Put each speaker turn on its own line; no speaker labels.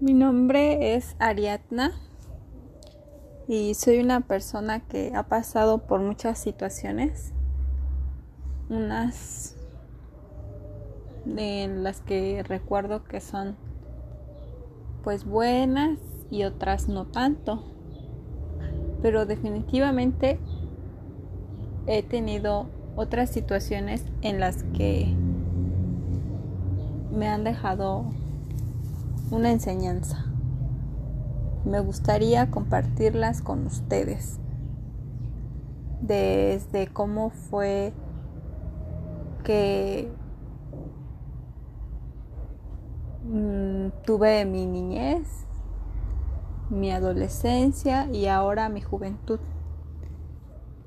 Mi nombre es Ariadna y soy una persona que ha pasado por muchas situaciones, unas de las que recuerdo que son pues buenas y otras no tanto, pero definitivamente he tenido otras situaciones en las que me han dejado una enseñanza. Me gustaría compartirlas con ustedes. Desde cómo fue que mm, tuve mi niñez, mi adolescencia y ahora mi juventud.